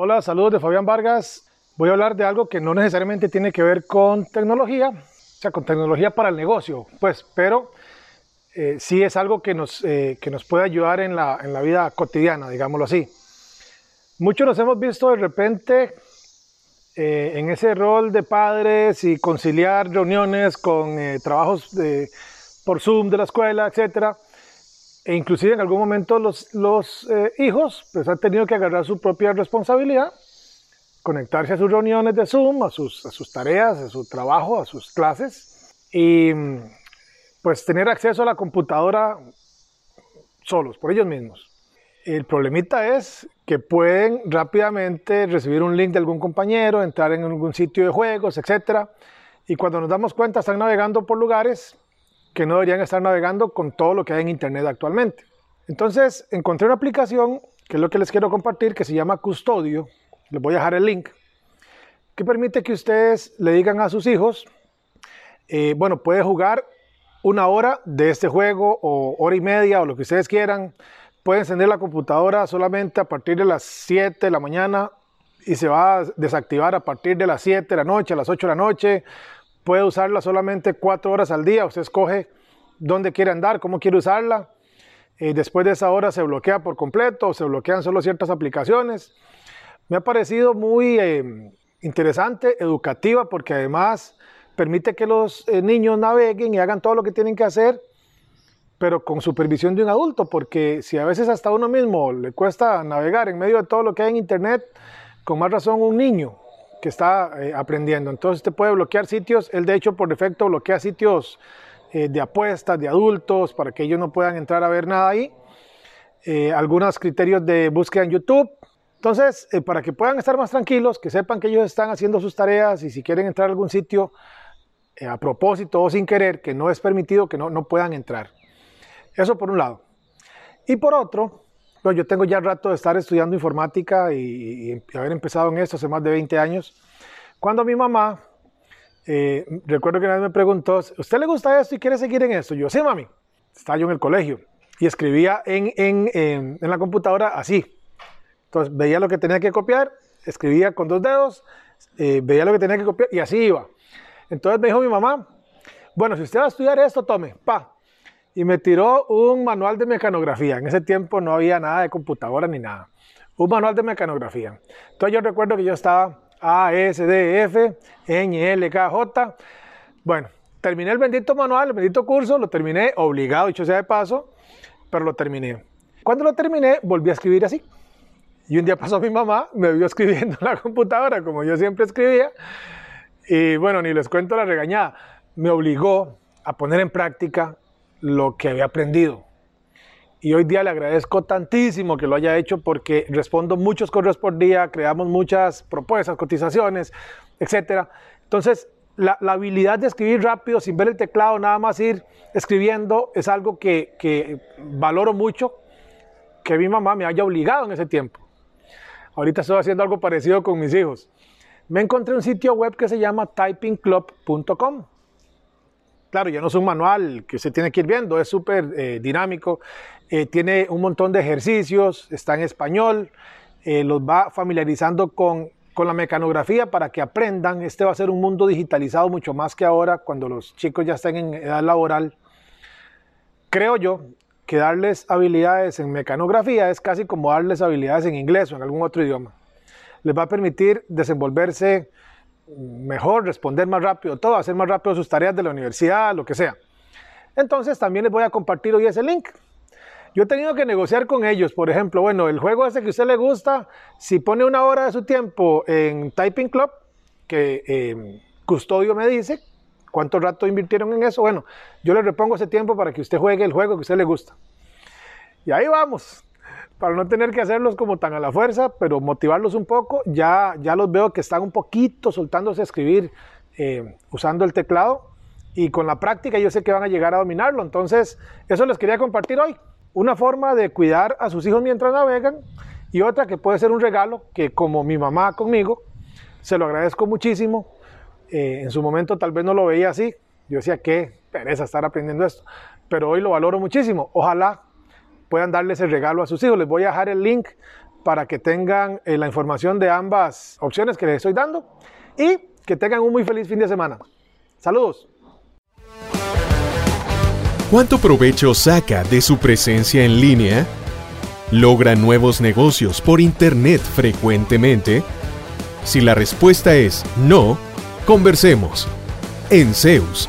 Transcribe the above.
Hola, saludos de Fabián Vargas. Voy a hablar de algo que no necesariamente tiene que ver con tecnología, o sea, con tecnología para el negocio, pues, pero eh, sí es algo que nos, eh, que nos puede ayudar en la, en la vida cotidiana, digámoslo así. Muchos nos hemos visto de repente eh, en ese rol de padres y conciliar reuniones con trabajos por Zoom de la escuela, etcétera e inclusive en algún momento los, los eh, hijos pues han tenido que agarrar su propia responsabilidad, conectarse a sus reuniones de Zoom, a sus, a sus tareas, a su trabajo, a sus clases y pues tener acceso a la computadora solos, por ellos mismos. El problemita es que pueden rápidamente recibir un link de algún compañero, entrar en algún sitio de juegos, etc. Y cuando nos damos cuenta están navegando por lugares que no deberían estar navegando con todo lo que hay en Internet actualmente. Entonces encontré una aplicación, que es lo que les quiero compartir, que se llama Custodio. Les voy a dejar el link, que permite que ustedes le digan a sus hijos, eh, bueno, puede jugar una hora de este juego o hora y media o lo que ustedes quieran. Puede encender la computadora solamente a partir de las 7 de la mañana y se va a desactivar a partir de las 7 de la noche, a las 8 de la noche puede usarla solamente cuatro horas al día. Usted escoge dónde quiere andar, cómo quiere usarla. Eh, después de esa hora se bloquea por completo, se bloquean solo ciertas aplicaciones. Me ha parecido muy eh, interesante, educativa, porque además permite que los eh, niños naveguen y hagan todo lo que tienen que hacer, pero con supervisión de un adulto, porque si a veces hasta uno mismo le cuesta navegar en medio de todo lo que hay en Internet, con más razón un niño que está eh, aprendiendo. Entonces te puede bloquear sitios. Él de hecho por defecto bloquea sitios eh, de apuestas, de adultos, para que ellos no puedan entrar a ver nada ahí. Eh, algunos criterios de búsqueda en YouTube. Entonces, para que puedan estar más tranquilos, que sepan que ellos están haciendo sus tareas y si quieren entrar a algún sitio a propósito o sin querer, que no es permitido que no, no puedan entrar. Eso por un lado. Y por otro, yo tengo ya rato de estar estudiando informática y, haber empezado en esto hace más de 20 años. Cuando mi mamá, eh, recuerdo que una vez me preguntó, ¿usted le gusta esto y quiere seguir en esto? Yo, sí, mami. Estaba yo en el colegio y escribía en, en, en, la computadora así. Entonces veía lo que tenía que copiar, escribía con dos dedos, eh, veía lo que tenía que copiar y así iba. Entonces me dijo mi mamá, bueno, si usted va a estudiar esto, tome, pa, y me tiró un manual de mecanografía. En ese tiempo no había nada de computadora ni nada. Un manual de mecanografía. Entonces yo recuerdo que yo estaba A, S, D, F, N, L, K, J. Bueno, terminé el bendito manual, el bendito curso, lo terminé obligado, dicho sea de paso, pero lo terminé. Cuando lo terminé, volví a escribir así. Y un día pasó mi mamá, me vio escribiendo en la computadora, como yo siempre escribía. Y bueno, ni les cuento la regañada. Me obligó a poner en práctica lo que había aprendido. Y hoy día le agradezco tantísimo que lo haya hecho porque respondo muchos correos por día, creamos muchas propuestas, cotizaciones, etc. Entonces, la, habilidad de escribir rápido sin ver el teclado, nada más ir escribiendo, es algo que, que valoro mucho, que mi mamá me haya obligado en ese tiempo. Ahorita estoy haciendo algo parecido con mis hijos. Me encontré un sitio web que se llama typingclub.com claro, ya no es un manual que se tiene que ir viendo, es súper eh, dinámico, eh, tiene un montón de ejercicios, está en español, eh, los va familiarizando con, con, la mecanografía para que aprendan. Este va a ser un mundo digitalizado mucho más que ahora, cuando los chicos ya estén en edad laboral. Creo yo que darles habilidades en mecanografía es casi como darles habilidades en inglés o en algún otro idioma. Les va a permitir desenvolverse mejor, responder más rápido todo, hacer más rápido sus tareas de la universidad, lo que sea. Entonces también les voy a compartir hoy ese link. Yo he tenido que negociar con ellos, por ejemplo, bueno, el juego ese que a usted le gusta, si pone una hora de su tiempo en Typing Club, que eh, Custodio me dice, ¿cuánto rato invirtieron en eso? Bueno, yo le repongo ese tiempo para que usted juegue el juego que a usted le gusta. Y ahí vamos, para no tener que hacerlos como tan a la fuerza, pero motivarlos un poco. Ya, ya los veo que están un poquito soltándose a escribir eh, usando el teclado y con la práctica yo sé que van a llegar a dominarlo. Entonces, eso les quería compartir hoy. Una forma de cuidar a sus hijos mientras navegan y otra que puede ser un regalo que como mi mamá conmigo, se lo agradezco muchísimo. Eh, en su momento tal vez no lo veía así. Yo decía, qué pereza estar aprendiendo esto. Pero hoy lo valoro muchísimo. Ojalá puedan darles el regalo a sus hijos. Les voy a dejar el link para que tengan eh, la información de ambas opciones que les estoy dando y que tengan un muy feliz fin de semana. Saludos. ¿Cuánto provecho saca de su presencia en línea? ¿Logra nuevos negocios por Internet frecuentemente? Si la respuesta es no, conversemos. En Zeus,